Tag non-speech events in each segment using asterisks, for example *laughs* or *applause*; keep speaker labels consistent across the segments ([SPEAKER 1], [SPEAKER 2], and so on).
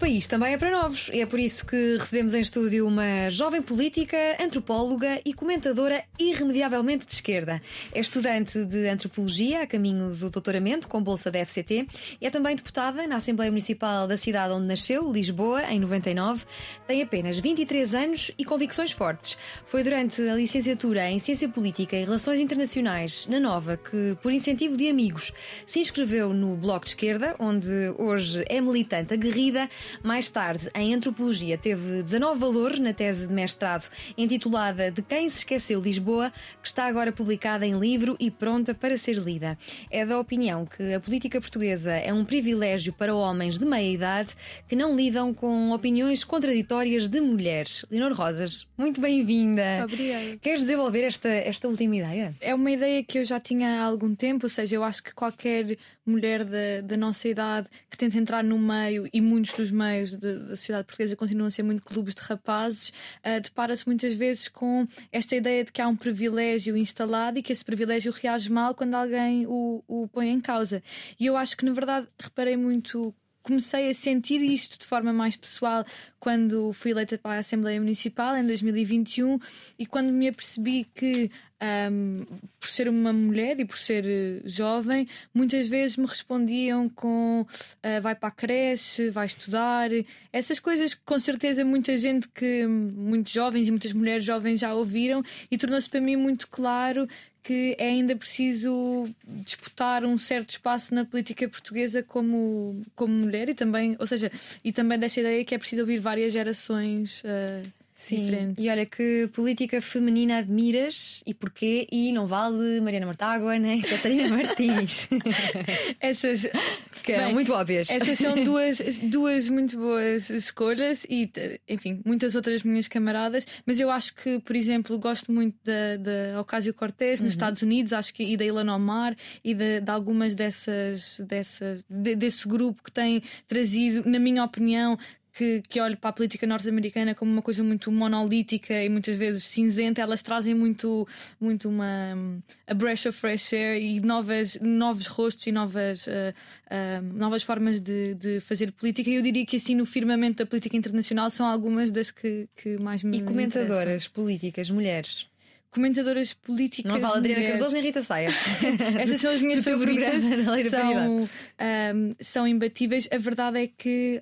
[SPEAKER 1] País também é para novos é por isso que recebemos em estúdio uma jovem política, antropóloga e comentadora irremediavelmente de esquerda. É estudante de antropologia a caminho do doutoramento com bolsa da FCT é também deputada na Assembleia Municipal da cidade onde nasceu, Lisboa, em 99. Tem apenas 23 anos e convicções fortes. Foi durante a licenciatura em Ciência Política e Relações Internacionais na Nova que, por incentivo de amigos, se inscreveu no Bloco de Esquerda, onde hoje é militante aguerrida mais tarde, em antropologia, teve 19 valores na tese de mestrado intitulada De Quem Se Esqueceu Lisboa, que está agora publicada em livro e pronta para ser lida. É da opinião que a política portuguesa é um privilégio para homens de meia idade que não lidam com opiniões contraditórias de mulheres. Leonor Rosas, muito bem-vinda.
[SPEAKER 2] Obrigada.
[SPEAKER 1] Queres desenvolver esta, esta última ideia?
[SPEAKER 2] É uma ideia que eu já tinha há algum tempo, ou seja, eu acho que qualquer mulher da, da nossa idade que tenta entrar no meio e muitos dos meios de, da sociedade portuguesa continuam a ser muito clubes de rapazes, uh, depara-se muitas vezes com esta ideia de que há um privilégio instalado e que esse privilégio reage mal quando alguém o, o põe em causa. E eu acho que, na verdade, reparei muito comecei a sentir isto de forma mais pessoal quando fui eleita para a Assembleia Municipal em 2021 e quando me apercebi que, um, por ser uma mulher e por ser eh, jovem, muitas vezes me respondiam com uh, vai para a creche, vai estudar, essas coisas que com certeza muita gente que, muitos jovens e muitas mulheres jovens já ouviram e tornou-se para mim muito claro que é ainda preciso disputar um certo espaço na política portuguesa como, como mulher e também, ou seja, e também desta ideia que é preciso ouvir várias gerações uh, Sim. diferentes.
[SPEAKER 1] E olha que política feminina admiras e porquê? E não vale Mariana Mortágua nem *laughs* Catarina Martins. *laughs*
[SPEAKER 2] Essas
[SPEAKER 1] que eram bem, muito óbvias.
[SPEAKER 2] Essas são *laughs* duas, duas muito boas escolhas e, enfim, muitas outras minhas camaradas. Mas eu acho que, por exemplo, gosto muito da, da Ocasio Cortez nos uhum. Estados Unidos, acho que e da Ilana Omar e de, de algumas dessas, dessas de, desse grupo que tem trazido, na minha opinião, que, que olho para a política norte-americana como uma coisa muito monolítica e muitas vezes cinzenta, elas trazem muito, muito uma a breath of fresh air e novas, novos rostos e novas, uh, uh, novas formas de, de fazer política. E eu diria que assim no firmamento da política internacional são algumas das que, que mais me
[SPEAKER 1] E comentadoras políticas, mulheres?
[SPEAKER 2] Comentadoras políticas.
[SPEAKER 1] Não vale Adriana Cardoso nem Rita Saia. *laughs*
[SPEAKER 2] Essas são as minhas favoritas. São, um, são imbatíveis. A verdade é que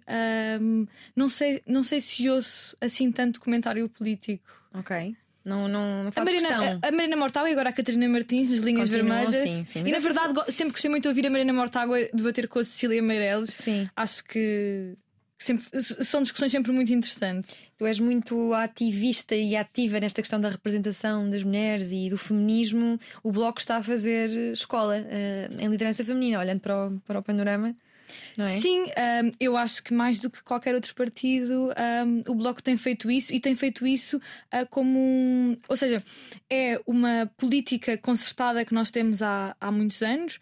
[SPEAKER 2] um, não, sei, não sei se ouço assim tanto comentário político.
[SPEAKER 1] Ok. Não, não, não a, Marina,
[SPEAKER 2] a, a Marina Mortágua e agora a Catarina Martins, nas linhas Continuam, vermelhas.
[SPEAKER 1] Sim, sim.
[SPEAKER 2] E na verdade, sempre gostei muito de ouvir a Marina Mortágua debater com a Cecília Meirelles.
[SPEAKER 1] Sim.
[SPEAKER 2] Acho que sempre, são discussões sempre muito interessantes.
[SPEAKER 1] Tu és muito ativista e ativa nesta questão da representação das mulheres e do feminismo. O Bloco está a fazer escola uh, em liderança feminina, olhando para o, para o panorama. É?
[SPEAKER 2] Sim, um, eu acho que mais do que qualquer outro partido, um, o Bloco tem feito isso e tem feito isso uh, como um. Ou seja, é uma política concertada que nós temos há, há muitos anos.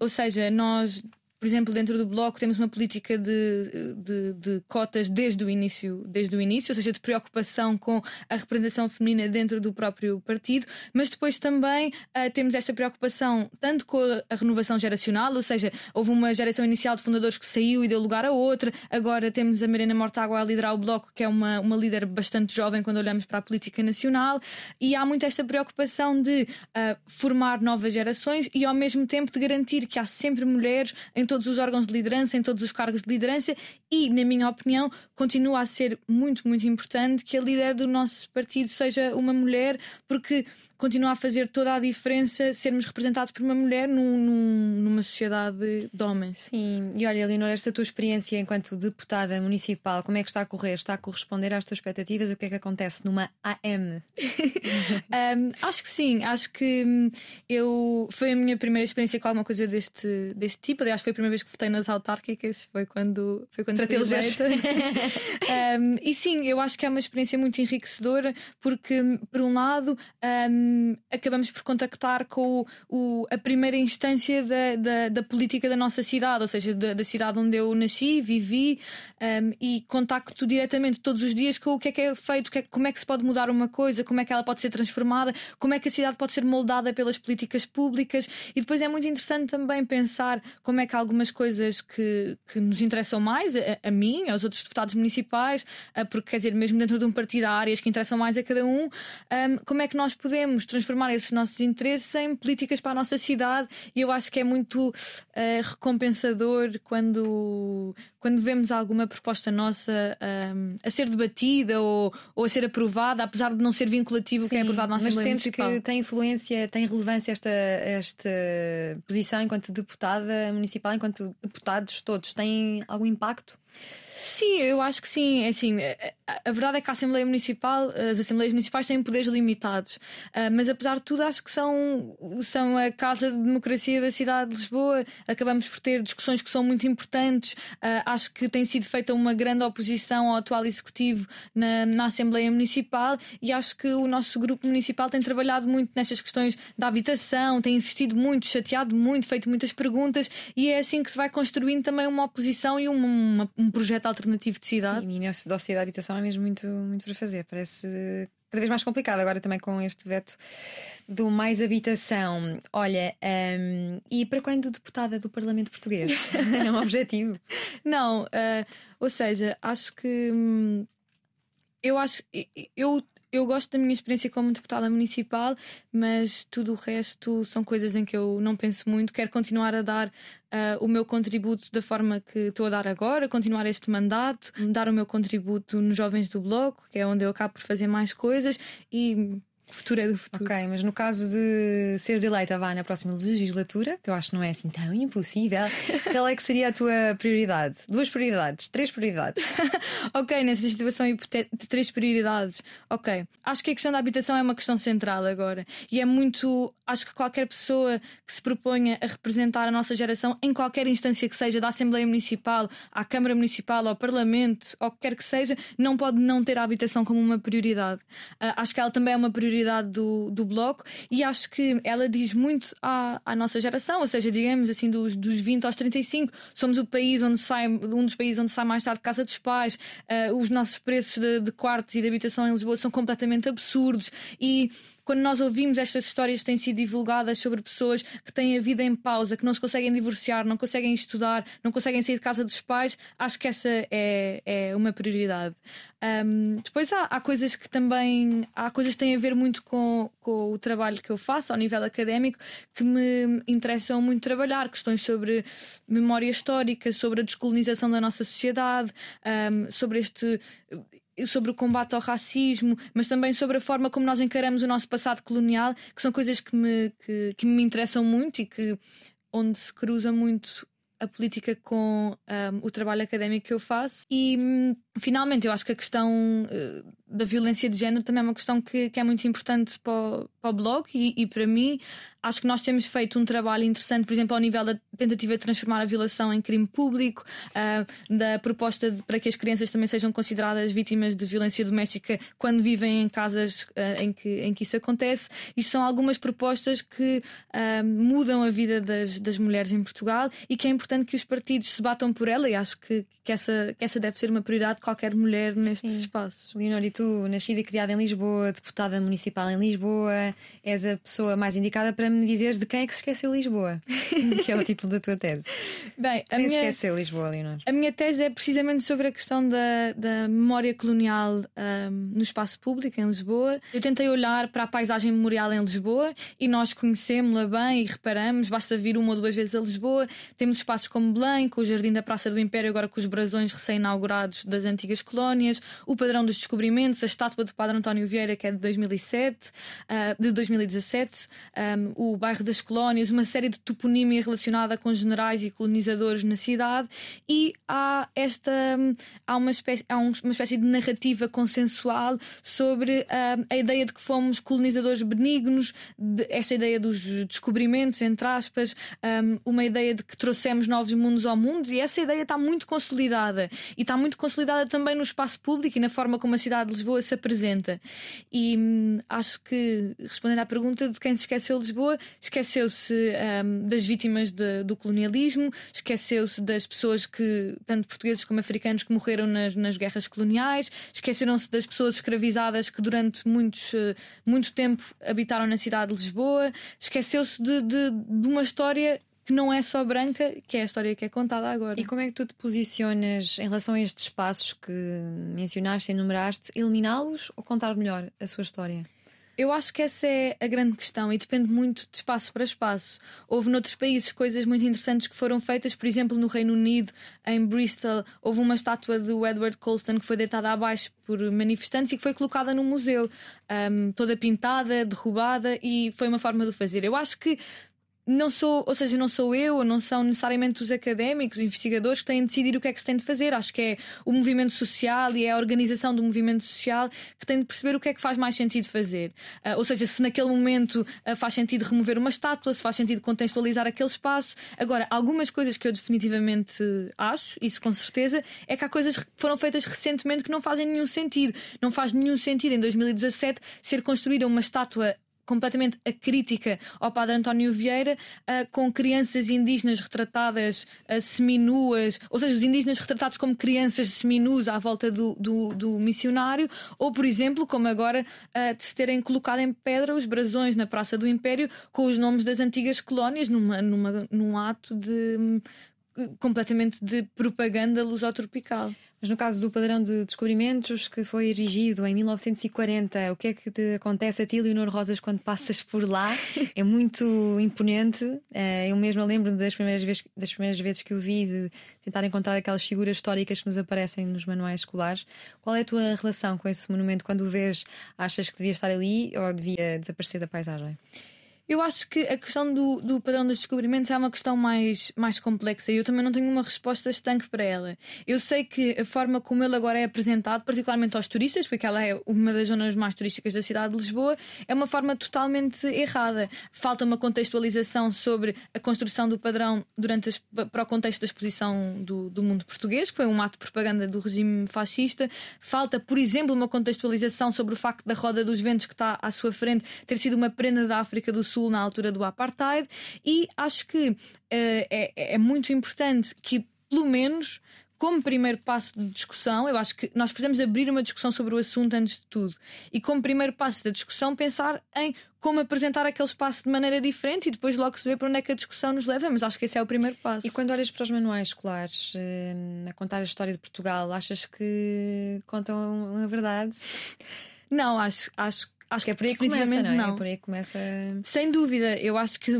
[SPEAKER 2] ou seja, nós por exemplo, dentro do Bloco temos uma política de, de, de, cotas desde o início, desde o início, ou seja, de preocupação com a representação feminina dentro do próprio partido, mas depois também uh, temos esta preocupação tanto com a, renovação geracional, ou seja, houve uma geração inicial de fundadores que saiu e deu lugar a outra, agora temos a Mariana Mortágua a liderar o Bloco, que é uma, uma líder bastante jovem quando olhamos para a política nacional, e há muito esta preocupação de uh, formar novas gerações e ao mesmo tempo de garantir que há sempre mulheres em todos os órgãos de liderança, em todos os cargos de liderança e, na minha opinião, continua a ser muito, muito importante que a líder do nosso partido seja uma mulher, porque continua a fazer toda a diferença sermos representados por uma mulher num, num, numa sociedade de homens.
[SPEAKER 1] Sim, e olha, Leonor, esta tua experiência enquanto deputada municipal, como é que está a correr? Está a corresponder às tuas expectativas? O que é que acontece numa AM?
[SPEAKER 2] um, *laughs* acho que sim, acho que hum, eu foi a minha primeira experiência com alguma coisa deste, deste tipo. Aliás, foi primeira vez que votei nas autárquicas, foi quando foi quando
[SPEAKER 1] Para
[SPEAKER 2] fui eleita. *laughs* um, e sim, eu acho que é uma experiência muito enriquecedora, porque, por um lado, um, acabamos por contactar com o, o, a primeira instância da, da, da, política da nossa cidade, ou seja, da, da cidade onde eu nasci, vivi, um, e contacto diretamente todos os dias com o que é que é feito, é, como é que se pode mudar uma coisa, como é que ela pode ser transformada, como é que a cidade pode ser moldada pelas políticas públicas, e depois é muito interessante também pensar como é que algumas coisas que, que nos interessam mais, a, a mim, aos outros deputados municipais, porque quer dizer, mesmo dentro de um partido há áreas que interessam mais a cada um, como é que nós podemos transformar esses nossos interesses em políticas para a nossa cidade, e eu acho que é muito uh, recompensador quando, quando vemos alguma proposta nossa um, a ser debatida ou, ou a ser aprovada, apesar de não ser vinculativo Sim, que é aprovado na Assembleia
[SPEAKER 1] mas sentes
[SPEAKER 2] Municipal.
[SPEAKER 1] que tem influência, tem relevância esta, esta posição enquanto deputada municipal, enquanto deputados todos, têm algum impacto?
[SPEAKER 2] Sim, eu acho que sim. É assim, a verdade é que a Assembleia Municipal, as Assembleias Municipais têm poderes limitados, uh, mas apesar de tudo, acho que são, são a casa de democracia da cidade de Lisboa. Acabamos por ter discussões que são muito importantes. Uh, acho que tem sido feita uma grande oposição ao atual Executivo na, na Assembleia Municipal e acho que o nosso grupo municipal tem trabalhado muito nestas questões da habitação, tem insistido muito, chateado muito, feito muitas perguntas e é assim que se vai construindo também uma oposição e um, uma, um projeto alternativo de cidade.
[SPEAKER 1] Sim, e o dossiê da habitação é mesmo muito, muito para fazer. Parece cada vez mais complicado agora também com este veto do mais habitação. Olha, um, e para quando deputada do Parlamento Português? *laughs* *laughs* é um objetivo?
[SPEAKER 2] Não, uh, ou seja, acho que. Hum, eu acho. Eu eu gosto da minha experiência como deputada municipal, mas tudo o resto são coisas em que eu não penso muito. Quero continuar a dar uh, o meu contributo da forma que estou a dar agora, continuar este mandato, dar o meu contributo nos Jovens do Bloco, que é onde eu acabo por fazer mais coisas e futuro é do futuro.
[SPEAKER 1] Ok, mas no caso de seres eleita vá na próxima legislatura, que eu acho que não é assim tão impossível, *laughs* qual é que seria a tua prioridade? Duas prioridades, três prioridades. *laughs*
[SPEAKER 2] ok, nessa situação de três prioridades. Ok. Acho que a questão da habitação é uma questão central agora. E é muito. Acho que qualquer pessoa que se proponha a representar a nossa geração em qualquer instância que seja, da Assembleia Municipal, à Câmara Municipal, ao Parlamento, ou que quer que seja, não pode não ter a habitação como uma prioridade. Uh, acho que ela também é uma prioridade prioridade do, do Bloco e acho que ela diz muito à, à nossa geração, ou seja, digamos assim, dos, dos 20 aos 35, somos o país onde sai, um dos países onde sai mais tarde casa dos pais, uh, os nossos preços de, de quartos e de habitação em Lisboa são completamente absurdos e quando nós ouvimos estas histórias que têm sido divulgadas sobre pessoas que têm a vida em pausa, que não se conseguem divorciar, não conseguem estudar, não conseguem sair de casa dos pais, acho que essa é, é uma prioridade. Um, depois há, há, coisas que também há coisas que têm a ver muito com, com o trabalho que eu faço ao nível académico que me interessam muito trabalhar, questões sobre memória histórica, sobre a descolonização da nossa sociedade, um, sobre este sobre o combate ao racismo, mas também sobre a forma como nós encaramos o nosso passado colonial, que são coisas que me, que, que me interessam muito e que onde se cruza muito a política com um, o trabalho académico que eu faço. E hum, finalmente, eu acho que a questão uh, da violência de género também é uma questão que, que é muito importante para o, para o blog e, e, para mim. Acho que nós temos feito um trabalho interessante, por exemplo, ao nível da tentativa de transformar a violação em crime público, uh, da proposta de, para que as crianças também sejam consideradas vítimas de violência doméstica quando vivem em casas uh, em, que, em que isso acontece. Isto são algumas propostas que mudam a vida das, das mulheres em Portugal e que é importante que os partidos se batam por ela e acho que, que, essa, que essa deve ser uma prioridade de qualquer mulher nestes Sim. espaços.
[SPEAKER 1] Leonor, e tu, nascida e criada em Lisboa, deputada municipal em Lisboa, és a pessoa mais indicada para me dizeres de quem é que se esqueceu Lisboa, *laughs* que é o título da tua tese.
[SPEAKER 2] Bem,
[SPEAKER 1] a quem minha, esqueceu Lisboa, Leonor?
[SPEAKER 2] A minha tese é precisamente sobre a questão da, da memória colonial um, no espaço público em Lisboa. Eu tentei olhar para a paisagem memorial em Lisboa e nós conhecemos-la bem e reparamos, basta vir uma ou duas vezes a Lisboa. Temos espaços como Belém, com o Jardim da Praça do Império, agora com os brasões recém-inaugurados das antigas colónias, o padrão dos descobrimentos, a estátua do Padre António Vieira, que é de 2007, uh, de 2017, um, o bairro das colónias, uma série de toponímia relacionada com generais e colonizadores na cidade, e há esta há uma espécie, há uma espécie de narrativa consensual sobre uh, a ideia de que fomos colonizadores benignos, de, esta ideia dos descobrimentos, entre aspas, um, uma ideia de que trouxemos novos mundos ao mundo, e essa ideia está muito consolidada e está muito consolidada também no espaço público e na forma como a cidade de Lisboa se apresenta. E hum, acho que, respondendo à pergunta de quem se esqueceu de Lisboa, esqueceu-se um, das vítimas de, do colonialismo, esqueceu-se das pessoas que, tanto portugueses como africanos, que morreram nas, nas guerras coloniais, esqueceram-se das pessoas escravizadas que durante muitos, uh, muito tempo habitaram na cidade de Lisboa, esqueceu-se de, de, de uma história que não é só branca, que é a história que é contada agora.
[SPEAKER 1] E como é que tu te posicionas em relação a estes espaços que mencionaste, enumeraste, eliminá-los ou contar melhor a sua história?
[SPEAKER 2] Eu acho que essa é a grande questão e depende muito de espaço para espaço. Houve noutros países coisas muito interessantes que foram feitas, por exemplo, no Reino Unido, em Bristol, houve uma estátua do Edward Colston que foi deitada abaixo por manifestantes e que foi colocada no museu, um, toda pintada, derrubada, e foi uma forma de o fazer. Eu acho que não sou, ou seja, não sou eu, não são necessariamente os académicos, os investigadores que têm de decidir o que é que se tem de fazer. Acho que é o movimento social e é a organização do movimento social que tem de perceber o que é que faz mais sentido fazer. Uh, ou seja, se naquele momento uh, faz sentido remover uma estátua, se faz sentido contextualizar aquele espaço. Agora, algumas coisas que eu definitivamente acho, isso com certeza, é que há coisas que foram feitas recentemente que não fazem nenhum sentido. Não faz nenhum sentido em 2017 ser construída uma estátua completamente a crítica ao padre António Vieira, uh, com crianças indígenas retratadas uh, seminuas, ou seja, os indígenas retratados como crianças seminus à volta do, do, do missionário, ou, por exemplo, como agora, uh, de se terem colocado em pedra os brasões na Praça do Império com os nomes das antigas colónias, numa, numa, num ato de completamente de propaganda lusotropical.
[SPEAKER 1] Mas no caso do padrão de descobrimentos que foi erigido em 1940, o que é que te acontece a ti, Leonor Rosas, quando passas por lá? *laughs* É muito imponente. Eh, eu mesma lembro das primeiras, vezes, das primeiras vezes que o vi de tentar encontrar aquelas figuras históricas que nos aparecem nos manuais escolares. Qual é a tua relação com esse monumento? Quando o vês, achas que devia estar ali ou devia desaparecer da paisagem?
[SPEAKER 2] Eu acho que a questão do, do padrão dos descobrimentos é uma questão mais, mais complexa e eu também não tenho uma resposta estanque para ela. Eu sei que a forma como ele agora é apresentado, particularmente aos turistas, porque ela é uma das zonas mais turísticas da cidade de Lisboa, é uma forma totalmente errada. Falta uma contextualização sobre a construção do padrão durante as, para o contexto da exposição do, do mundo português, que foi um ato de propaganda do regime fascista. Falta, por exemplo, uma contextualização sobre o facto da Roda dos Ventos que está à sua frente ter sido uma prenda da África do Sul Sul na altura do apartheid, e acho que uh, é, é muito importante que, pelo menos, como primeiro passo de discussão, eu acho que nós precisamos abrir uma discussão sobre o assunto antes de tudo. E como primeiro passo da discussão, pensar em como apresentar aquele espaço de maneira diferente e depois logo se vê para onde é que a discussão nos leva. Mas acho que esse é o primeiro passo.
[SPEAKER 1] E quando olhas para os manuais escolares eh, a contar a história de Portugal, achas que contam a verdade?
[SPEAKER 2] Não, acho, acho
[SPEAKER 1] Acho que é por aí que começa, não é? não. É por aí que começa.
[SPEAKER 2] Sem dúvida, eu acho que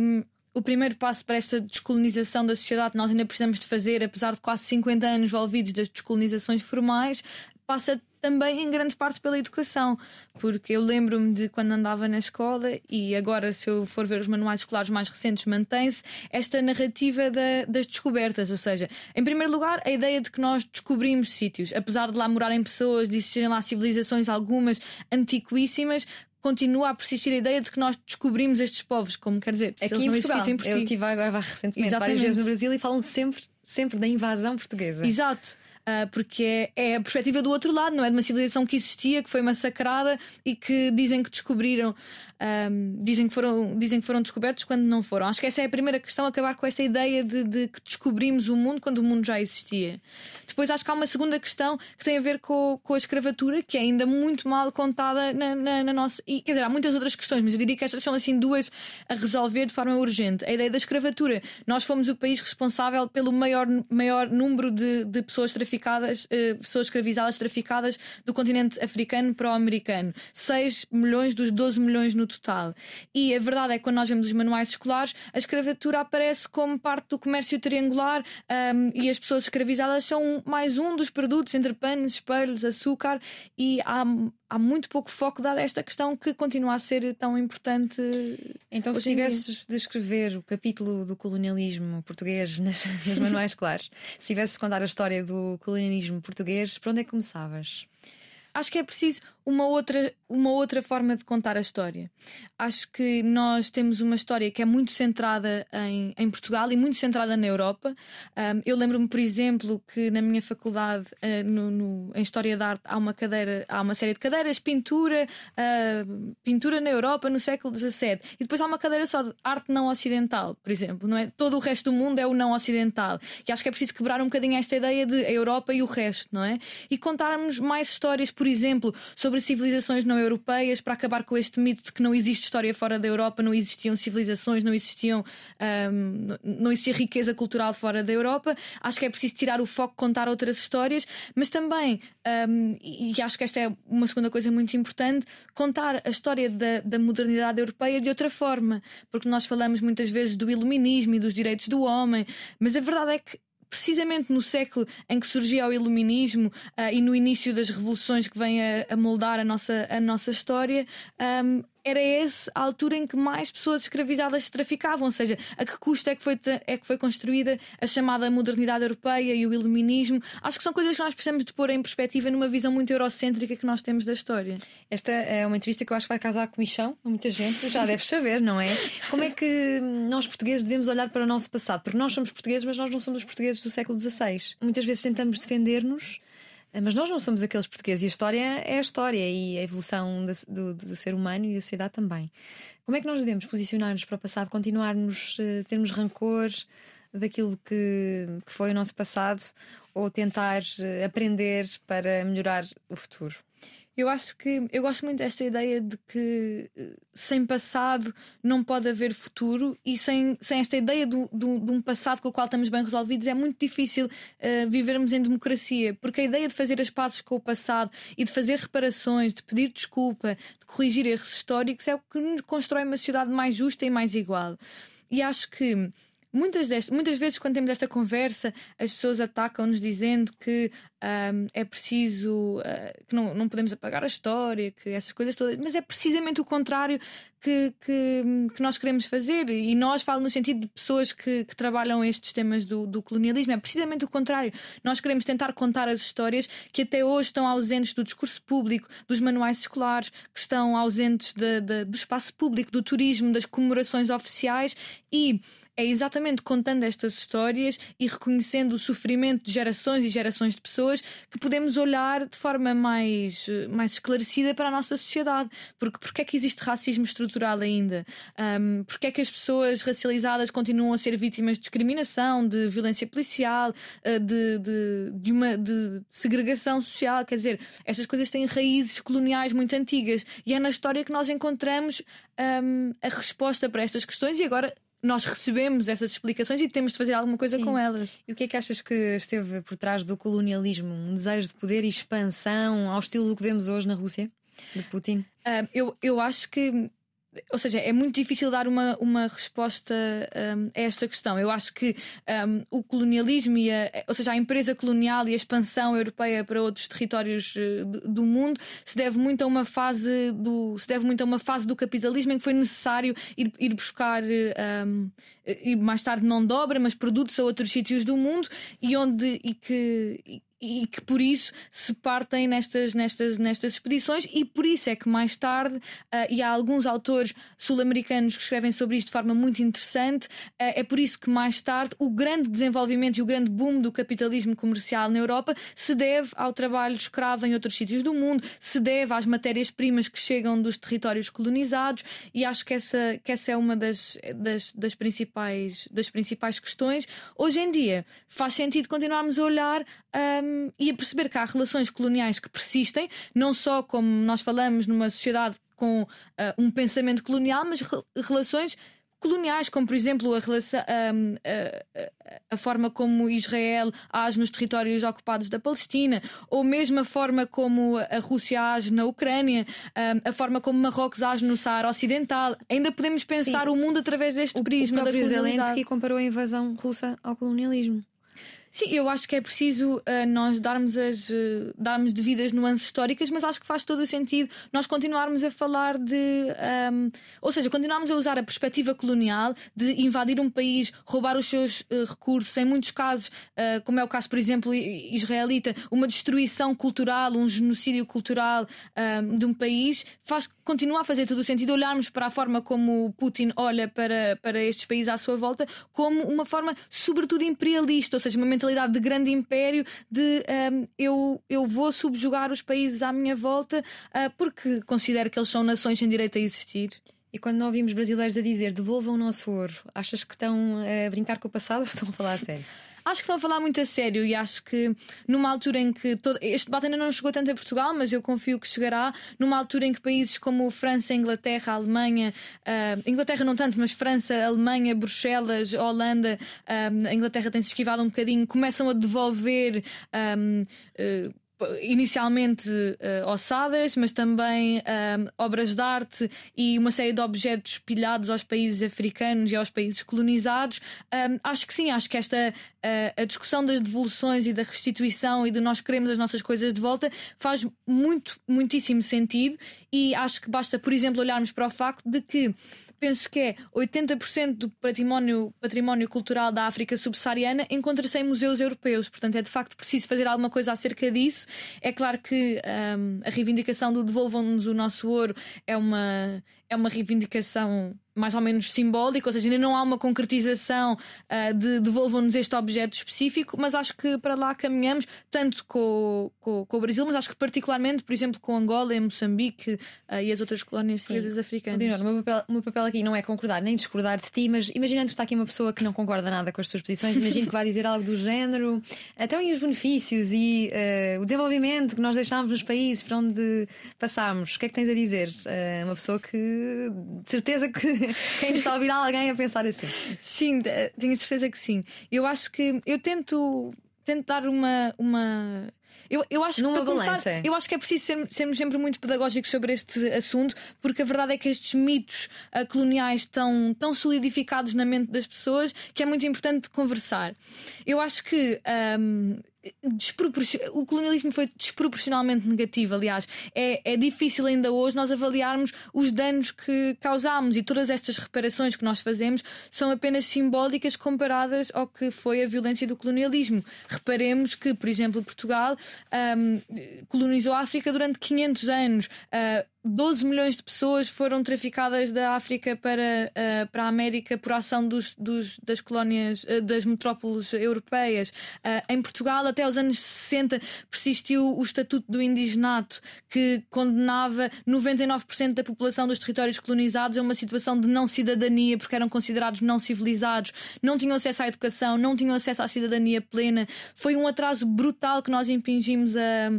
[SPEAKER 2] o primeiro passo para esta descolonização da sociedade nós ainda precisamos de fazer, apesar de quase 50 anos envolvidos das descolonizações formais, passa também em grande parte pela educação, porque eu lembro-me de quando andava na escola e agora, se eu for ver os manuais escolares mais recentes, mantém-se esta narrativa da, das descobertas. Ou seja, em primeiro lugar, a ideia de que nós descobrimos sítios, apesar de lá morarem pessoas, de existirem lá civilizações, algumas antiquíssimas, continua a persistir a ideia de que nós descobrimos estes povos, como quer dizer,
[SPEAKER 1] aqui em Portugal. Si. Eu estive agora *laughs* recentemente Exatamente. várias vezes no Brasil e falam sempre, sempre da invasão portuguesa.
[SPEAKER 2] Exato. Uh, porque é, a perspectiva do outro lado, não é? De uma civilização que existia, que foi massacrada e que dizem que descobriram um, dizem, que foram, dizem que foram descobertos quando não foram. Acho que essa é a primeira questão, acabar com esta ideia de, de, que descobrimos o mundo quando o mundo já existia. Depois acho que há uma segunda questão que tem a ver com, com a escravatura, que é ainda muito mal contada na, na, na, nossa. E quer dizer, há muitas outras questões, mas eu diria que estas são assim duas a resolver de forma urgente. A ideia da escravatura. Nós fomos o país responsável pelo maior, maior número de, de pessoas traficadas uh, pessoas escravizadas traficadas do continente africano para o americano. 6 milhões dos 12 milhões no total. E a verdade é que quando nós vemos os manuais escolares, a escravatura aparece como parte do comércio triangular um, e as pessoas escravizadas são mais um dos produtos entre panos, espelhos, açúcar e há há muito pouco foco dado a esta questão que continua a ser tão importante.
[SPEAKER 1] Então, se tivesses de escrever o capítulo do colonialismo português *laughs* nas, nos manuais claros, se tivesses de contar a história do colonialismo português, por onde é que começavas?
[SPEAKER 2] Acho que é preciso uma outra, uma outra forma de contar a história. Acho que nós temos uma história que é muito centrada em, em Portugal e muito centrada na Europa. Um, eu lembro-me, por exemplo, que na minha faculdade, uh, no, no, em História da Arte, há uma cadeira, há uma série de cadeiras, pintura, uh, pintura na Europa no século XVII. E depois há uma cadeira só de arte não ocidental, por exemplo. Não é? Todo o resto do mundo é o não ocidental. E acho que é preciso quebrar um bocadinho esta ideia de a Europa e o resto, não é? E contarmos mais histórias, por exemplo, sobre civilizações não europeias para acabar com este mito de que não existe história fora da Europa, não existiam civilizações, não existiam um, não existia riqueza cultural fora da Europa. Acho que é preciso tirar o foco, contar outras histórias, mas também, um, e acho que esta é uma segunda coisa muito importante, contar a história da, da modernidade europeia de outra forma, porque nós falamos muitas vezes do iluminismo e dos direitos do homem, mas a verdade é que precisamente no século em que surgia o iluminismo uh, e no início das revoluções que vêm a, a moldar a nossa, a nossa história, um, era essa a altura em que mais pessoas escravizadas se traficavam, ou seja, a que custo é que foi, é que foi construída a chamada modernidade europeia e o iluminismo. Acho que são coisas que nós precisamos de pôr em perspectiva numa visão muito eurocêntrica que nós temos da história.
[SPEAKER 1] Esta é uma entrevista que eu acho que vai casar com comichão, muita gente, já deve saber, não é? Como é que nós portugueses devemos olhar para o nosso passado? Porque nós somos portugueses, mas nós não somos os portugueses do século XVI. Muitas vezes tentamos defender-nos mas nós não somos aqueles portugueses e a história é a história e a evolução do, do, ser humano e da sociedade também. Como é que nós devemos posicionar-nos para o passado, continuarmos, uh, termos rancor daquilo que, que foi o nosso passado ou tentar uh, aprender para melhorar o futuro?
[SPEAKER 2] Eu acho que eu gosto muito desta ideia de que eh, sem passado não pode haver futuro e sem, sem esta ideia do, do, de um passado com o qual estamos bem resolvidos é muito difícil uh, vivermos em democracia, porque a ideia de fazer as pazes com o passado e de fazer reparações, de pedir desculpa, de corrigir erros históricos é o que nos constrói uma sociedade mais justa e mais igual. E acho que muitas, destas, muitas vezes, quando temos esta conversa, as pessoas atacam-nos dizendo que um, é preciso uh, que não, não podemos apagar a história, que essas coisas todas, mas é precisamente o contrário que, que, que nós queremos fazer. E nós falo no sentido de pessoas que, que trabalham estes temas do, do, colonialismo, é precisamente o contrário. Nós queremos tentar contar as histórias que até hoje estão ausentes do discurso público, dos manuais escolares, que estão ausentes de, de, do espaço público, do turismo, das comemorações oficiais e é exatamente contando estas histórias e reconhecendo o sofrimento de gerações e gerações de pessoas que podemos olhar de forma mais, mais esclarecida para a nossa sociedade. Porque, porque é que existe racismo estrutural ainda? Um, porque é que as pessoas racializadas continuam a ser vítimas de discriminação, de violência policial, uh, de, de, de uma de segregação social? Quer dizer, estas coisas têm raízes coloniais muito antigas e é na história que nós encontramos um, a resposta para estas questões e agora nós recebemos essas explicações e temos de fazer alguma coisa Sim. com elas.
[SPEAKER 1] E o que é que achas que esteve por trás do colonialismo? Um desejo de poder e expansão ao estilo do que vemos hoje na Rússia, de Putin?
[SPEAKER 2] Uh, eu, eu acho que ou seja, é muito difícil dar uma, uma resposta um, a esta questão. Eu acho que um, o colonialismo, e a, ou seja, a empresa colonial e a expansão europeia para outros territórios uh, do mundo se deve muito a uma fase do se deve muito a uma fase do capitalismo em que foi necessário ir, ir buscar um, e mais tarde não dobra, mas produtos a outros sítios do mundo e onde e que e que por isso se partem nestas, nestas, nestas expedições, e por isso é que mais tarde, uh, e há alguns autores sul-americanos que escrevem sobre isto de forma muito interessante, uh, é por isso que mais tarde o grande desenvolvimento e o grande boom do capitalismo comercial na Europa se deve ao trabalho escravo em outros sítios do mundo, se deve às matérias-primas que chegam dos territórios colonizados, e acho que essa, que essa é uma das, das, das, principais, das principais questões. Hoje em dia faz sentido continuarmos a olhar. Um, um, e a perceber que há relações coloniais que persistem, não só como nós falamos numa sociedade com uh, um pensamento colonial, mas re relações coloniais, como por exemplo a, relação, a, a, a, forma como Israel age nos territórios ocupados da Palestina, ou mesmo a forma como a Rússia age na Ucrânia, a forma como Marrocos age no Saara Ocidental. Ainda podemos pensar Sim. o mundo através deste prisma
[SPEAKER 1] o
[SPEAKER 2] da
[SPEAKER 1] Zelensky comparou a invasão russa ao colonialismo.
[SPEAKER 2] Sim, eu acho que é preciso uh, nós darmos as uh, darmos devidas nuances históricas, mas acho que faz todo o sentido nós continuarmos a falar de. Um, ehm, ou seja, continuarmos a usar a perspectiva colonial de invadir um país, roubar os seus uh, recursos, em muitos casos, como é o caso, por exemplo, israelita, uma destruição cultural, um genocídio cultural um, ehm, de um país, faz continua a fazer todo o sentido olharmos para a forma como Putin olha para, para estes países à sua volta como uma forma, sobretudo, imperialista, ou seja, uma mentalidade de grande império, de um, eu, eu vou subjugar os países à minha volta uh, porque considero que eles são nações sem direito a existir.
[SPEAKER 1] E quando não ouvimos brasileiros a dizer devolvam o nosso ouro, achas que estão a brincar com o passado ou estão a falar a sério?
[SPEAKER 2] Acho que estão a falar muito a sério e acho que numa altura em que todo... este debate ainda não chegou tanto a Portugal, mas eu confio que chegará, numa altura em que países como França, Inglaterra, Alemanha, uh, Inglaterra não tanto, mas França, Alemanha, Bruxelas, Holanda, uh, a Inglaterra tem-se esquivado um bocadinho, começam a devolver. Uh, inicialmente uh, ossadas, mas também uh, obras de arte e uma série de objetos pilhados aos países africanos e aos países colonizados. Um, acho que sim, acho que esta uh, a discussão das devoluções e da restituição e de nós queremos as nossas coisas de volta faz muito, muitíssimo sentido e acho que basta, por exemplo, olharmos para o facto de que penso que é 80% do património, património cultural da África subsaariana encontra-se em museus europeus. Portanto, é de facto preciso fazer alguma coisa acerca disso. É claro que um, a reivindicação do devolvam-nos o nosso ouro é uma, é uma reivindicação mais ou menos simbólico, ou seja, ainda não há uma concretização uh, de devolvam-nos este objeto específico, mas acho que para lá caminhamos, tanto com, com, com, o Brasil, mas acho que particularmente, por exemplo, com Angola e Moçambique uh, e as outras colónias portuguesas africanas.
[SPEAKER 1] Dino, o, meu papel, o meu papel aqui não é concordar nem discordar de ti, mas imaginando que está aqui uma pessoa que não concorda nada com as suas posições, imagino que vai dizer algo do género, então e os benefícios e uh, o desenvolvimento que nós deixámos nos países para onde passámos, o que é que tens a dizer? uma pessoa que de certeza que *laughs* quem está a ouvir alguém a pensar assim.
[SPEAKER 2] Sim, tenho certeza que sim. Eu acho que eu tento, tento dar uma. uma... Eu, eu acho
[SPEAKER 1] Numa
[SPEAKER 2] que
[SPEAKER 1] começar,
[SPEAKER 2] eu acho que é preciso ser, sermos sempre muito pedagógicos sobre este assunto, porque a verdade é que estes mitos uh, coloniais estão tão solidificados na mente das pessoas que é muito importante conversar. Eu acho que um, o colonialismo foi desproporcionalmente negativo. Aliás, é, é difícil ainda hoje nós avaliarmos os danos que causámos e todas estas reparações que nós fazemos são apenas simbólicas comparadas ao que foi a violência do colonialismo. Reparemos que, por exemplo, Portugal um, colonizou a África durante 500 anos. Uh, 12 milhões de pessoas foram traficadas da África para, uh, para a América por ação dos, dos das colónias, uh, das metrópoles europeias. Uh, em Portugal, até os anos 60, persistiu o Estatuto do Indigenato, que condenava 99% da população dos territórios colonizados a uma situação de não cidadania, porque eram considerados não civilizados, não tinham acesso à educação, não tinham acesso à cidadania plena. Foi um atraso brutal que nós impingimos a,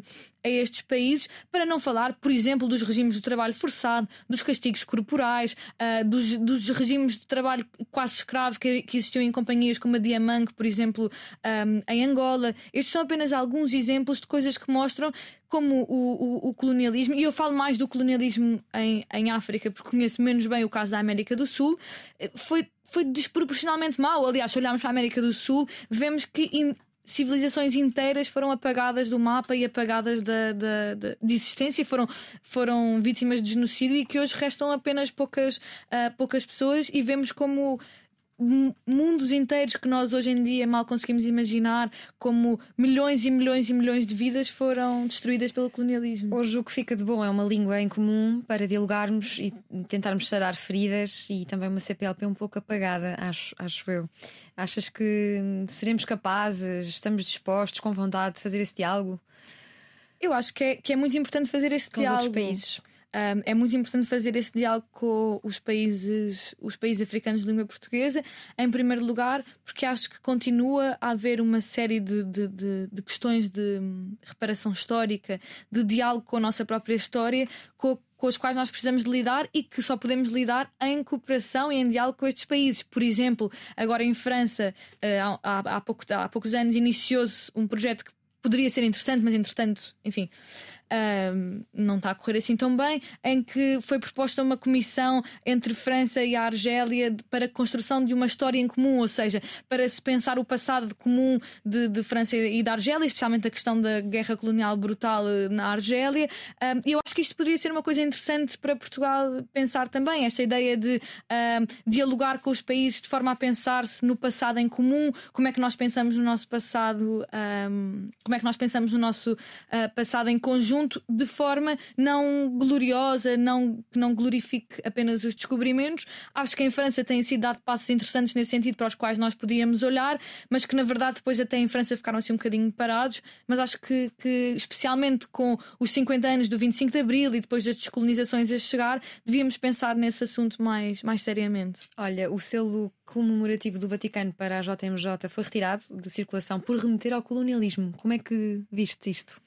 [SPEAKER 2] a estes países, para não falar, por exemplo, dos regimes de trabalho forçado, dos castigos corporais, uh, dos, dos, regimes de trabalho quase escravo que, que, existiam em companhias como a Diamante, por exemplo, um, em Angola. Estes são apenas alguns exemplos de coisas que mostram como o, o, o, colonialismo, e eu falo mais do colonialismo em, em África, porque conheço menos bem o caso da América do Sul, eh, foi, foi desproporcionalmente mau. Aliás, se olharmos para a América do Sul, vemos que. In, civilizações inteiras foram apagadas do mapa e apagadas da, da, da, de existência, foram, foram vítimas de genocídio e que hoje restam apenas poucas, uh, poucas pessoas e vemos como mundos inteiros que nós hoje em dia mal conseguimos imaginar, como milhões e milhões e milhões de vidas foram destruídas pelo colonialismo.
[SPEAKER 1] Hoje o que fica de bom é uma língua em comum para dialogarmos e tentarmos sarar feridas e também uma CPLP um pouco apagada, acho, acho eu. Achas que seremos capazes, estamos dispostos, com vontade de fazer esse diálogo?
[SPEAKER 2] Eu acho que é, que é muito importante fazer esse com diálogo.
[SPEAKER 1] Outros países.
[SPEAKER 2] Um, é muito importante fazer esse diálogo com os países, os países africanos de língua portuguesa, em primeiro lugar, porque acho que continua a haver uma série de, de, de, de questões de reparação histórica, de diálogo com a nossa própria história, com com as quais nós precisamos de lidar e que só podemos lidar em cooperação e em diálogo com estes países. Por exemplo, agora em França, eh, há, há, pouco, há poucos anos, iniciou-se um projeto que poderia ser interessante, mas entretanto, enfim, um, não está a correr assim tão bem, em que foi proposta uma comissão entre França e a Argélia para a construção de uma história em comum, ou seja, para se pensar o passado comum de, de França e da Argélia, especialmente a questão da guerra colonial brutal eh, na Argélia. Um, eu acho que isto poderia ser uma coisa interessante para Portugal pensar também, esta ideia de um, dialogar com os países de forma a pensar-se no passado em comum, como é que nós pensamos no nosso passado, como é que nós pensamos no nosso uh, passado em conjunto conjunto de forma não gloriosa, não, que não glorifique apenas os descobrimentos. Acho que em França têm sido dado passos interessantes nesse sentido para os quais nós podíamos olhar, mas que na verdade depois até em França ficaram assim um bocadinho parados. Mas acho que, que especialmente com os 50 anos do 25 de Abril e depois das descolonizações a chegar, devíamos pensar nesse assunto mais, mais seriamente.
[SPEAKER 1] Olha, o selo comemorativo do Vaticano para a JMJ foi retirado de circulação por remeter ao colonialismo. Como é que viste isto?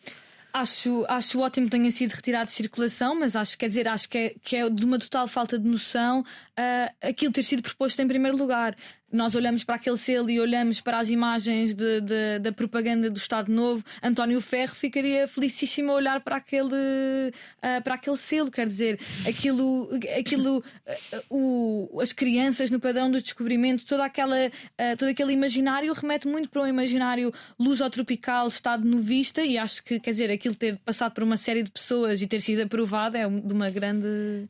[SPEAKER 2] Acho, acho ótimo que tenha sido retirado de circulação, mas acho, quer dizer, acho que é, que é de uma total falta de noção uh, aquilo ter sido proposto em primeiro lugar nós olhamos para aquele selo e olhamos para as imagens de, de, da propaganda do Estado Novo, António Ferro ficaria felicíssimo a olhar para aquele, uh, para aquele selo. Quer dizer, aquilo, aquilo uh, o, as crianças no padrão do descobrimento, toda aquela, uh, todo aquele imaginário remete muito para um imaginário lusotropical, Estado novista, e acho que, quer dizer, aquilo ter passado por uma série de pessoas e ter sido aprovado é de uma grande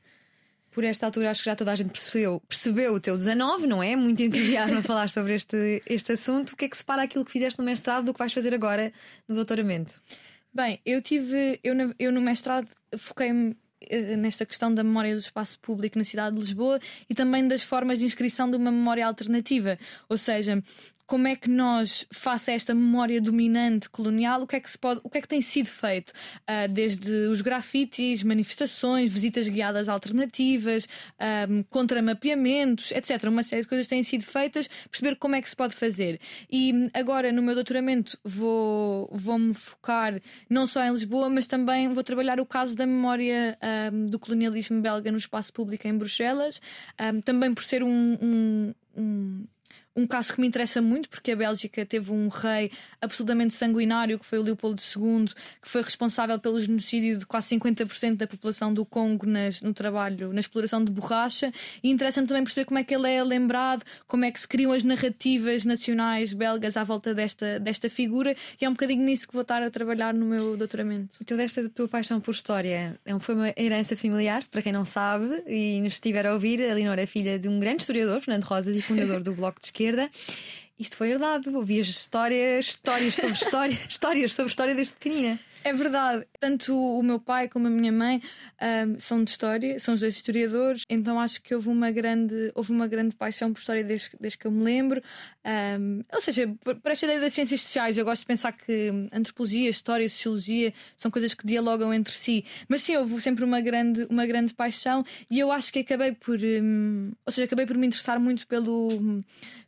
[SPEAKER 1] por esta altura acho que já toda a gente percebeu, percebeu o teu 19, não é? Muito entusiasmo a *laughs* falar sobre este, este assunto. O que é que separa aquilo que fizeste no mestrado do que vais fazer agora no doutoramento?
[SPEAKER 2] Bem, eu tive. Eu, eu no mestrado foquei-me eh, nesta questão da memória do espaço público na cidade de Lisboa e também das formas de inscrição de uma memória alternativa. Ou seja, como é que nós, face a esta memória dominante colonial, o que é que, se pode, o que, é que tem sido feito? Uh, desde os grafites, manifestações, visitas guiadas alternativas, um, contramapeamentos, etc. Uma série de coisas têm sido feitas, perceber como é que se pode fazer. E agora, no meu doutoramento, vou, vou me focar não só em Lisboa, mas também vou trabalhar o caso da memória um, do colonialismo belga no espaço público em Bruxelas, um, também por ser um, um, um caso que me interessa muito, porque a Bélgica teve um rei absolutamente sanguinário, que foi o Leopoldo II, que foi responsável pelo genocídio de quase 50% da população do Congo nas, no trabalho, na exploração de borracha. E interessa-me também perceber como é que ele é lembrado, como é que se criam as narrativas nacionais belgas à volta desta, desta figura, e é um bocadinho nisso que vou estar a trabalhar no meu doutoramento.
[SPEAKER 1] Então, desta tua paixão por história, é foi uma herança familiar, para quem não sabe, e nos estiver a ouvir, a Leonor é filha de um grande historiador, Fernando Rosas, e fundador do Bloco de Esquerda esquerda. Isto foi herdado, ouvias histórias, histórias sobre história, *laughs* histórias sobre história desde pequenina.
[SPEAKER 2] É verdade. Tanto o meu pai como a minha mãe um, são de história, são os dois historiadores, então acho que houve uma grande, houve uma grande paixão por história desde, desde que eu me lembro. Um, ou seja, para esta ideia das ciências sociais, eu gosto de pensar que antropologia, história, sociologia são coisas que dialogam entre si. Mas sim, houve sempre uma grande, uma grande paixão e eu acho que acabei por. Um, ou seja, acabei por me interessar muito pelo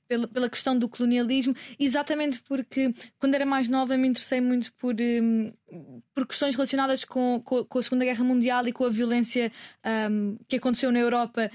[SPEAKER 2] pela, pela questão do colonialismo, exatamente porque quando era mais nova me interessei muito por, um, por questões relacionadas com, com, com, a Segunda Guerra Mundial e com a violência um, que aconteceu na Europa,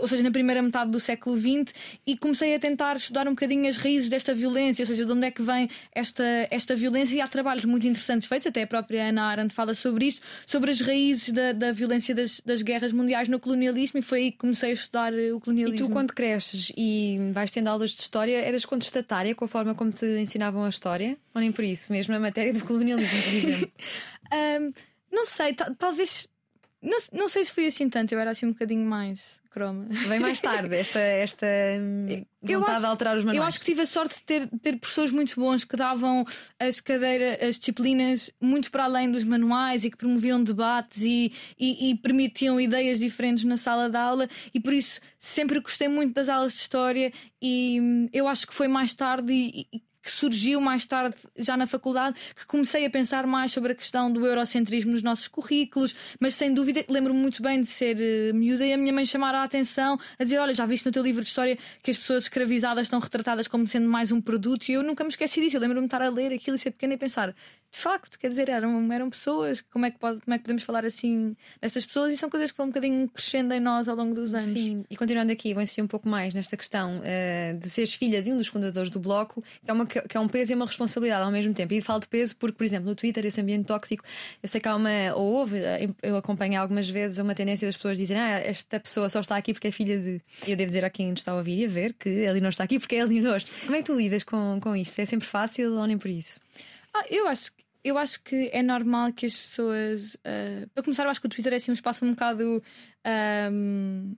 [SPEAKER 2] ou seja, na primeira metade do século XX, e comecei a tentar estudar um bocadinho as raízes desta violência, ou seja, de onde é que vem esta, esta violência, e há trabalhos muito interessantes feitos, até a própria Ana Arendt fala sobre isso, sobre as raízes da, da violência das, das guerras mundiais no colonialismo, e foi aí que comecei a estudar o colonialismo.
[SPEAKER 1] E tu, quando cresces e vais tendo aulas de história, eras contestatária com a forma como te ensinavam a história? Ou nem por isso, mesmo na matéria do colonialismo, por exemplo?
[SPEAKER 2] Um, *laughs* não sei, talvez. Não, não sei se fui assim tanto, eu era assim um bocadinho mais croma.
[SPEAKER 1] Vem mais tarde esta, esta vontade acho, de alterar os manuais.
[SPEAKER 2] Eu acho que tive a sorte de ter, ter professores muito bons que davam as cadeiras, as disciplinas muito para além dos manuais e que promoviam debates e, e, e, permitiam ideias diferentes na sala de aula e por isso sempre gostei muito das aulas de história e hum, eu acho que foi mais tarde e, que surgiu mais tarde, já na faculdade, que comecei a pensar mais sobre a questão do eurocentrismo nos nossos currículos, mas sem dúvida lembro-me muito bem de ser uh, miúda e a minha mãe chamar a atenção a dizer: Olha, já viste no teu livro de história que as pessoas escravizadas estão retratadas como sendo mais um produto, e eu nunca me esqueci disso. Eu lembro-me de estar a ler aquilo e ser pequena e pensar: de facto, quer dizer, eram, eram pessoas, como é, que pode, como é que podemos falar assim destas pessoas? E são coisas que vão um bocadinho crescendo em nós ao longo dos anos.
[SPEAKER 1] Sim, e continuando aqui, vou insistir um pouco mais nesta questão uh, de seres filha de um dos fundadores do Bloco, que é, uma, que é um peso e uma responsabilidade ao mesmo tempo. E falo de peso porque, por exemplo, no Twitter, esse ambiente tóxico, eu sei que há uma, ou houve, eh, eu acompanho algumas vezes uma tendência das pessoas dizerem, ah, esta pessoa só está aqui porque é filha de. Eu devo dizer a quem nos está a ouvir e a ver que ele não está aqui porque é Elinor. Como é que tu lidas com, com isto? É sempre fácil ou nem por isso?
[SPEAKER 2] Ah, eu acho que eu acho que é normal que as pessoas. Uh, para começar, eu acho que o Twitter é assim um espaço um bocado. Um,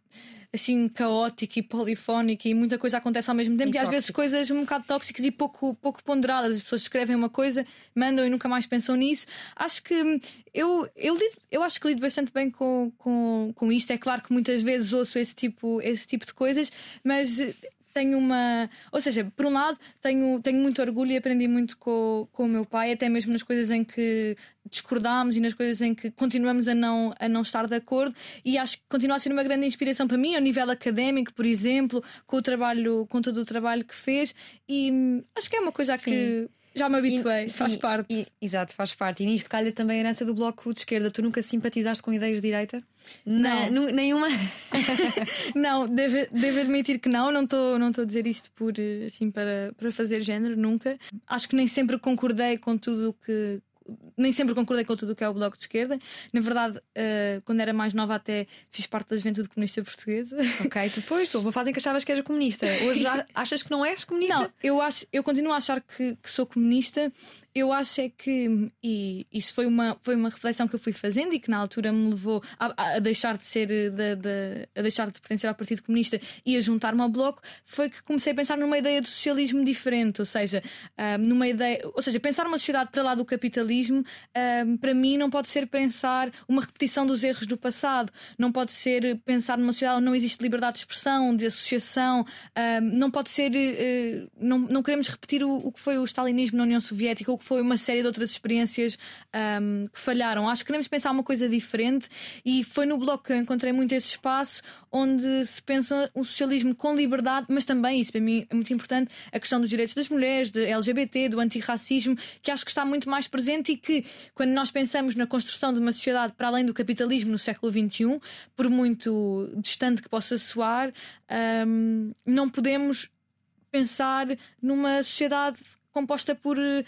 [SPEAKER 2] assim, caótico e polifónico e muita coisa acontece ao mesmo tempo e, e às vezes coisas um bocado tóxicas e pouco, pouco ponderadas. As pessoas escrevem uma coisa, mandam e nunca mais pensam nisso. Acho que eu, eu, lido, eu acho que lido bastante bem com, com, com isto. É claro que muitas vezes ouço esse tipo, esse tipo de coisas, mas tenho uma. Ou seja, por um lado, tenho, tenho muito orgulho e aprendi muito com, com o meu pai, até mesmo nas coisas em que discordámos e nas coisas em que continuamos a não, a não estar de acordo. E acho que continua a ser uma grande inspiração para mim, ao nível académico, por exemplo, com o trabalho, com todo o trabalho que fez. E hum, acho que é uma coisa Sim. que já me habituei, e, faz sim, parte.
[SPEAKER 1] E, exato, faz parte. E nisto calha também a herança do bloco de esquerda. Tu nunca simpatizaste com ideias de direita?
[SPEAKER 2] Não,
[SPEAKER 1] nenhuma. *laughs*
[SPEAKER 2] não, devo, devo admitir que não. Não estou não a dizer isto por assim para, para fazer género, nunca. Acho que nem sempre concordei com tudo o que nem sempre concordei com tudo o que é o Bloco de Esquerda. Na verdade, uh, quando era mais nova, até fiz parte da Juventude Comunista Portuguesa.
[SPEAKER 1] Ok, depois tu uma fase em que achavas que eras comunista. Hoje já *laughs* achas que não és comunista?
[SPEAKER 2] Não, eu, acho, eu continuo a achar que, que sou comunista eu acho é que, e isso foi uma, foi uma reflexão que eu fui fazendo e que na altura me levou a, a deixar de ser, de, de, a deixar de pertencer ao Partido Comunista e a juntar-me ao Bloco, foi que comecei a pensar numa ideia de socialismo diferente, ou seja, um, numa ideia, ou seja, pensar uma sociedade para lá do capitalismo, um, para mim não pode ser pensar uma repetição dos erros do passado, não pode ser pensar numa sociedade onde não existe liberdade de expressão, de associação, um, não pode ser, uh, não, não queremos repetir o, o que foi o stalinismo na União Soviética, o que foi uma série de outras experiências um, que falharam. Acho que queremos pensar uma coisa diferente e foi no bloco que eu encontrei muito esse espaço onde se pensa um socialismo com liberdade, mas também, isso para mim é muito importante, a questão dos direitos das mulheres, de LGBT, do antirracismo, que acho que está muito mais presente e que, quando nós pensamos na construção de uma sociedade para além do capitalismo no século XXI, por muito distante que possa soar, um, não podemos pensar numa sociedade composta por uh,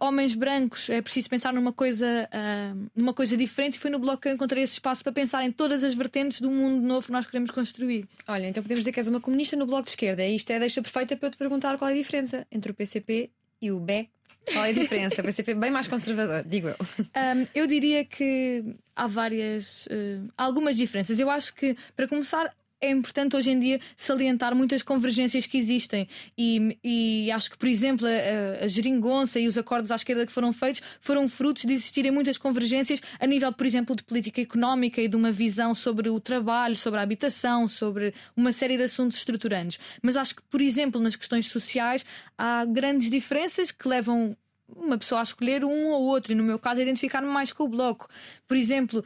[SPEAKER 2] homens brancos. É preciso pensar numa coisa, uh, numa coisa diferente. E foi no bloco que eu encontrei esse espaço para pensar em todas as vertentes do mundo novo que nós queremos construir.
[SPEAKER 1] Olha, então podemos dizer que és uma comunista no bloco de esquerda. E isto é a deixa perfeita para eu te perguntar qual é a diferença entre o PCP e o BE. Qual é a diferença? PCP é bem mais conservador, digo eu.
[SPEAKER 2] Um, eu diria que há várias, uh, algumas diferenças. Eu acho que, para começar, é importante hoje em dia salientar muitas convergências que existem e, e acho que, por exemplo, a, a geringonça e os acordos à esquerda que foram feitos foram frutos de existirem muitas convergências a nível, por exemplo, de política económica e de uma visão sobre o trabalho, sobre a habitação, sobre uma série de assuntos estruturantes. Mas acho que, por exemplo, nas questões sociais há grandes diferenças que levam uma pessoa a escolher um ou outro, e no meu caso, identificar-me mais com o bloco. Por exemplo,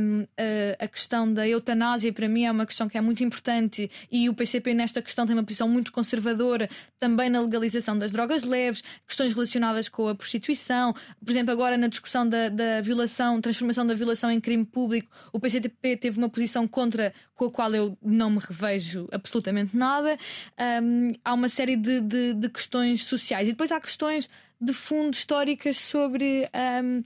[SPEAKER 2] um, a, questão da eutanásia para mim é uma questão que é muito importante e o PCP nesta questão tem uma posição muito conservadora, também na legalização das drogas leves, questões relacionadas com a prostituição. Por exemplo, agora na discussão da, da violação, transformação da violação em crime público, o PCP teve uma posição contra com a qual eu não me revejo absolutamente nada. Um, há uma série de, de, de questões sociais e depois há questões de fundo históricas sobre um,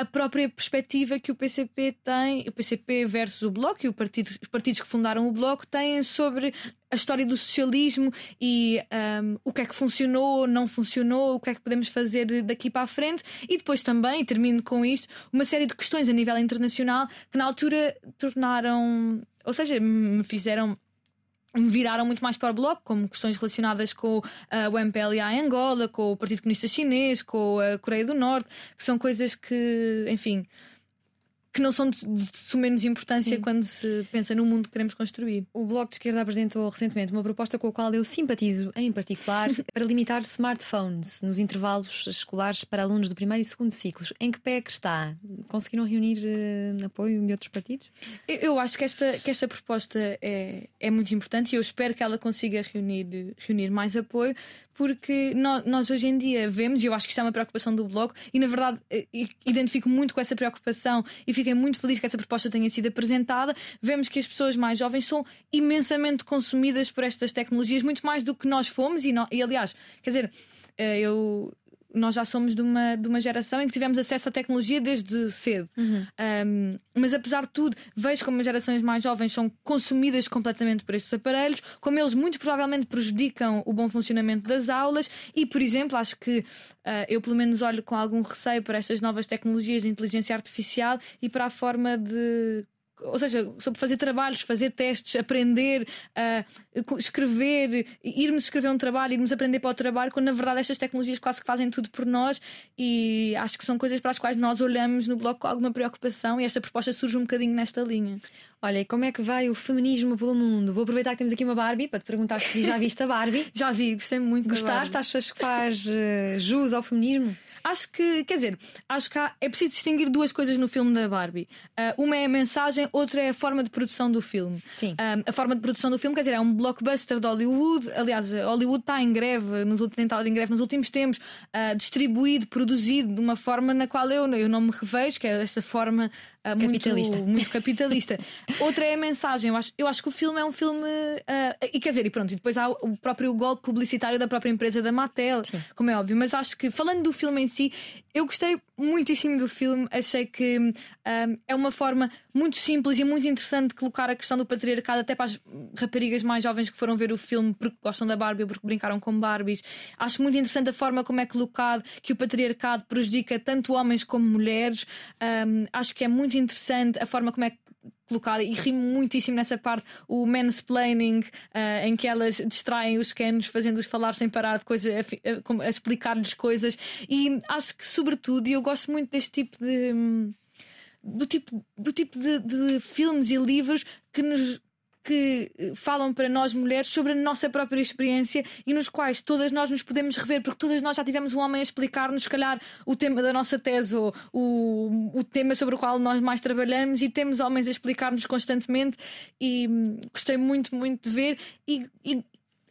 [SPEAKER 2] a própria perspectiva que o PCP tem, o PCP versus o Bloco e o partido, os partidos que fundaram o Bloco têm sobre a história do socialismo e um, o que é que funcionou, não funcionou, o que é que podemos fazer daqui para a frente. E depois também, termino com isto, uma série de questões a nível internacional que na altura tornaram, ou seja, me fizeram viraram muito mais para o bloco, como questões relacionadas com uh, o MPLA em Angola, com o Partido Comunista Chinês, com a Coreia do Norte, que são coisas que, enfim, que não são de, de menos importância
[SPEAKER 1] Sim.
[SPEAKER 2] quando se pensa no mundo que queremos construir.
[SPEAKER 1] O Bloco de Esquerda apresentou recentemente uma proposta com a qual eu simpatizo, em particular, *laughs* para limitar smartphones nos intervalos escolares para alunos do primeiro e segundo ciclos. Em que pé é que está? Conseguiram reunir uh, apoio de outros partidos?
[SPEAKER 2] Eu, eu acho que esta, que esta proposta é, é muito importante e eu espero que ela consiga reunir, reunir mais apoio, porque nós, hoje em dia vemos, e eu acho que isto é uma preocupação do Bloco, e na verdade eh, identifico muito com essa preocupação e fiquei muito feliz que essa proposta tenha sido apresentada. Vemos que as pessoas mais jovens são imensamente consumidas por estas tecnologias, muito mais do que nós fomos, e, e aliás, quer dizer, eh, eu nós já somos de uma, de uma geração em que tivemos acesso à tecnologia desde cedo. Uhum. Um, mas apesar de tudo, vejo como as gerações mais jovens são consumidas completamente por estes aparelhos, como eles muito provavelmente prejudicam o bom funcionamento das aulas. E, por exemplo, acho que uh, eu pelo menos olho com algum receio para estas novas tecnologias de inteligência artificial e para a forma de ou seja, sobre fazer trabalhos, fazer testes, aprender, uh, escrever, irmos escrever um trabalho, irmos aprender para o trabalho, quando na verdade estas tecnologias quase que fazem tudo por nós e acho que são coisas para as quais nós olhamos no bloco com alguma preocupação e esta proposta surge um bocadinho nesta linha.
[SPEAKER 1] Olha, e como é que vai o feminismo pelo mundo? Vou aproveitar que temos aqui uma Barbie para te perguntar se já viste a Barbie. *laughs*
[SPEAKER 2] já vi, gostei muito.
[SPEAKER 1] Gostaste? Achas que faz uh, jus ao feminismo?
[SPEAKER 2] Acho que, quer dizer, acho que há, é preciso distinguir duas coisas no filme da Barbie. Uh, uma é a mensagem, outra é a forma de produção do filme.
[SPEAKER 1] Sim.
[SPEAKER 2] Uh, a forma de produção do filme, quer dizer, é um blockbuster de Hollywood. Aliás, Hollywood está em greve, nos, tem estado em greve nos últimos tempos, uh, distribuído, produzido de uma forma na qual eu, eu não me revejo, que é desta forma Uh,
[SPEAKER 1] capitalista.
[SPEAKER 2] Muito, muito capitalista. *laughs* Outra é a mensagem. Eu acho, eu acho que o filme é um filme. Uh, e quer dizer, e pronto, e depois há o próprio golpe publicitário da própria empresa da Mattel, Sim. como é óbvio. Mas acho que, falando do filme em si, eu gostei muitíssimo do filme. Achei que um, é uma forma muito simples e muito interessante de colocar a questão do patriarcado até para as raparigas mais jovens que foram ver o filme porque gostam da Barbie ou porque brincaram com Barbies. Acho muito interessante a forma como é colocado que o patriarcado prejudica tanto homens como mulheres. Um, acho que é muito interessante a forma como é colocada e rimo muitíssimo nessa parte o mansplaining uh, em que elas distraem os canos fazendo-os falar sem parar de coisa a, a, a explicar-lhes coisas. E acho que sobretudo eu gosto muito deste tipo de hum, do tipo, do tipo de, de filmes e livros que nos que eh, falam para nós mulheres sobre a nossa própria experiência e nos quais todas nós nos podemos rever, porque todas nós já tivemos um homem a explicar-nos, se calhar, o tema da nossa tese ou o, o tema sobre o qual nós mais trabalhamos, e temos homens a explicar-nos constantemente. E hum, gostei muito, muito de ver. E, e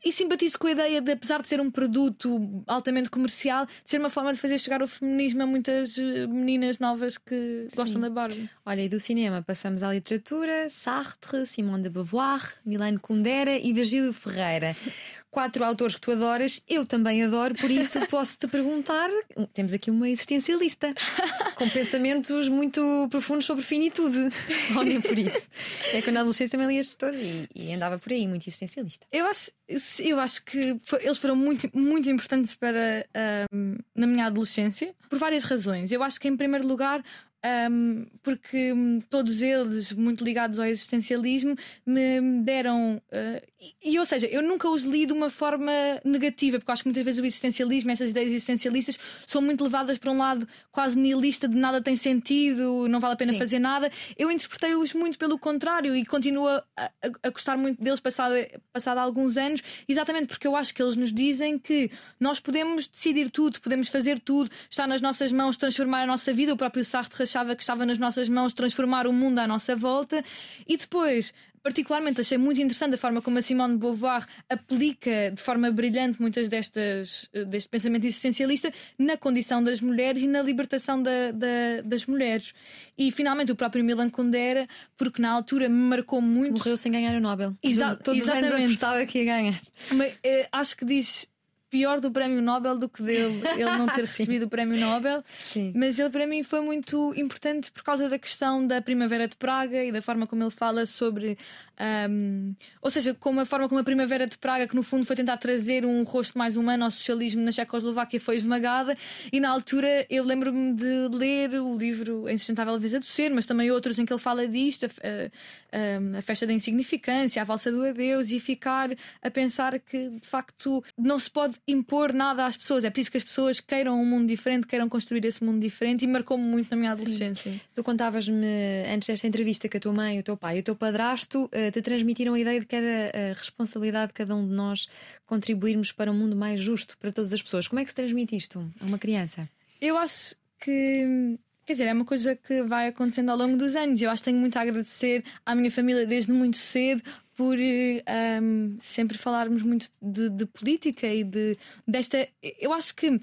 [SPEAKER 2] e simpatizo com a ideia de, apesar de ser um produto altamente comercial, de ser uma forma de fazer chegar o feminismo a muitas eh, meninas novas que Sim. gostam da Barbie.
[SPEAKER 1] Olha, e do cinema passamos à literatura: Sartre, Simone de Beauvoir, Milane Kundera e Virgílio Ferreira *laughs* quatro autores que tu adoras, eu também adoro, por isso *laughs* posso te perguntar. Temos aqui uma existencialista com pensamentos muito profundos sobre finitude. *laughs* Nem por isso. É que na adolescência também li estes todos e, e, andava por aí, muito existencialista.
[SPEAKER 2] Eu acho, eu acho que foi, eles foram muito, muito importantes para um, na minha adolescência por várias razões. Eu acho que, em primeiro lugar, um, porque hum, todos eles, muito ligados ao existencialismo, me deram. Uh, e, e, ou seja, eu nunca os li de uma forma negativa, porque acho que muitas vezes o existencialismo, estas ideias existencialistas, são muito levadas para um lado quase nihilista, de nada tem sentido, não vale a pena Sim. fazer nada. Eu interpretei-os muito pelo contrário e continuo a, a, a, gostar muito deles passado, passado alguns anos, exatamente porque eu acho que eles nos dizem que nós podemos decidir tudo, podemos fazer tudo, está nas nossas mãos transformar a nossa vida. O próprio Sartre achava que estava nas nossas mãos transformar o mundo à nossa volta. E depois, particularmente, achei muito interessante a forma como a Simone de Beauvoir aplica de forma brilhante muitas destas deste pensamento existencialista na condição das mulheres e na libertação da, da, das mulheres. E finalmente o próprio Milan Kundera, porque na altura me marcou muito.
[SPEAKER 1] Morreu sem ganhar o Nobel.
[SPEAKER 2] Exa
[SPEAKER 1] Todos exatamente. os anos apostava que ia ganhar.
[SPEAKER 2] Mas, eh, acho que diz pior do prémio Nobel do que dele ele não *laughs* ter recebido o prémio Nobel.
[SPEAKER 1] Sim.
[SPEAKER 2] Mas ele para mim foi muito importante por causa da questão da Primavera de Praga e da forma como ele fala sobre. Um, ou seja, como a forma como a Primavera de Praga, que no fundo foi tentar trazer um rosto mais humano ao socialismo na Checoslováquia, foi esmagada. E na altura eu lembro-me de ler o livro Em Sustentável Leveza do Ser, mas também outros em que ele fala disto, a, a, a Festa da Insignificância, a Valsa do Adeus, e ficar a pensar que de facto não se pode impor nada às pessoas, é preciso que as pessoas queiram um mundo diferente, queiram construir esse mundo diferente e marcou-me muito na minha adolescência. Sim.
[SPEAKER 1] Tu contavas-me antes desta entrevista que a tua mãe, o teu pai e o teu padrasto uh, te transmitiram a ideia de que era a responsabilidade de cada um de nós contribuirmos para um mundo mais justo para todas as pessoas. Como é que se transmite isto a uma criança?
[SPEAKER 2] Eu acho que Quer dizer, é uma coisa que vai acontecendo ao longo dos anos. Eu acho que tenho muito a agradecer à minha família desde muito cedo por um, sempre falarmos muito de, de, política e de desta. Eu acho que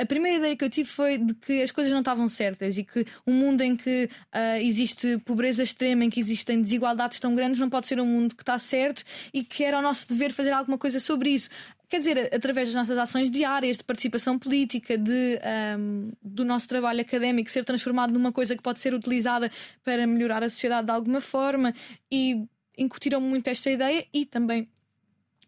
[SPEAKER 2] a primeira ideia que eu tive foi de que as coisas não estavam certas e que um mundo em que uh, existe pobreza extrema, em que existem desigualdades tão grandes, não pode ser um mundo que está certo e que era o nosso dever fazer alguma coisa sobre isso quer dizer, através das nossas ações diárias de participação política, de, um, do nosso trabalho académico ser transformado numa coisa que pode ser utilizada para melhorar a sociedade de alguma forma e incutiram muito esta ideia e também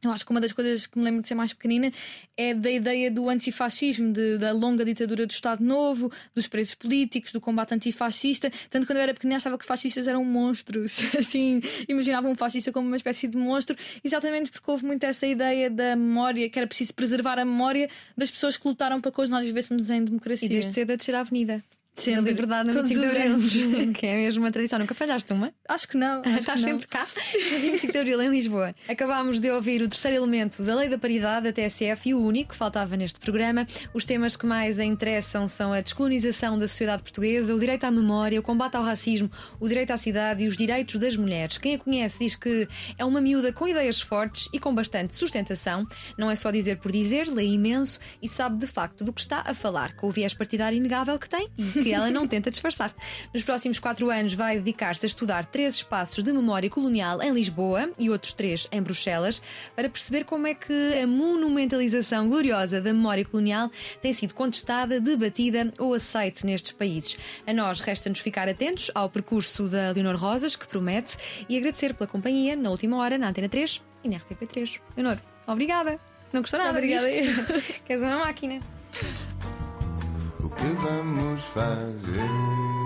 [SPEAKER 2] eu acho que uma das coisas que me lembro de ser mais pequenina é da ideia do antifascismo, de, da longa ditadura do Estado Novo, dos presos políticos, do combate antifascista. Tanto quando eu era pequenina achava que fascistas eram monstros. *laughs* Assim, imaginava um fascista como uma espécie de monstro, exatamente porque houve muito essa ideia da memória, que era preciso preservar a memória das pessoas que lutaram para que hoje nós vivêssemos em democracia.
[SPEAKER 1] E desde cedo a descer à avenida. A liberdade no 25 de Abril, que é mesmo uma tradição. Nunca falhaste uma?
[SPEAKER 2] Acho que não. *laughs* Acho
[SPEAKER 1] Estás
[SPEAKER 2] que
[SPEAKER 1] sempre cá, no 25 de Abril, em Lisboa. Acabámos de ouvir o terceiro elemento da Lei da Paridade, da TSF, e o único que faltava neste programa. Os temas que mais a interessam são a descolonização da sociedade portuguesa, o direito à memória, o combate ao racismo, o direito à cidade e os direitos das mulheres. Quem a conhece diz que é uma miúda com ideias fortes e com bastante sustentação. Não é só dizer por dizer, lê imenso e sabe de facto do que está a falar, com o viés partidário inegável que tem que ela não tenta disfarçar. Nos próximos quatro anos vai dedicar-se a estudar três espaços de memória colonial em Lisboa e outros três em Bruxelas, para perceber como é que a monumentalização gloriosa da memória colonial tem sido contestada, debatida ou aceite nestes países. A nós resta-nos ficar atentos ao percurso da Leonor Rosas, que promete, e agradecer pela companhia na última hora na Antena 3 e na RTP3. Leonor, obrigada. Não gostou nada,
[SPEAKER 2] Obrigada. *laughs*
[SPEAKER 1] Queres uma máquina?
[SPEAKER 3] O que vamos fazer?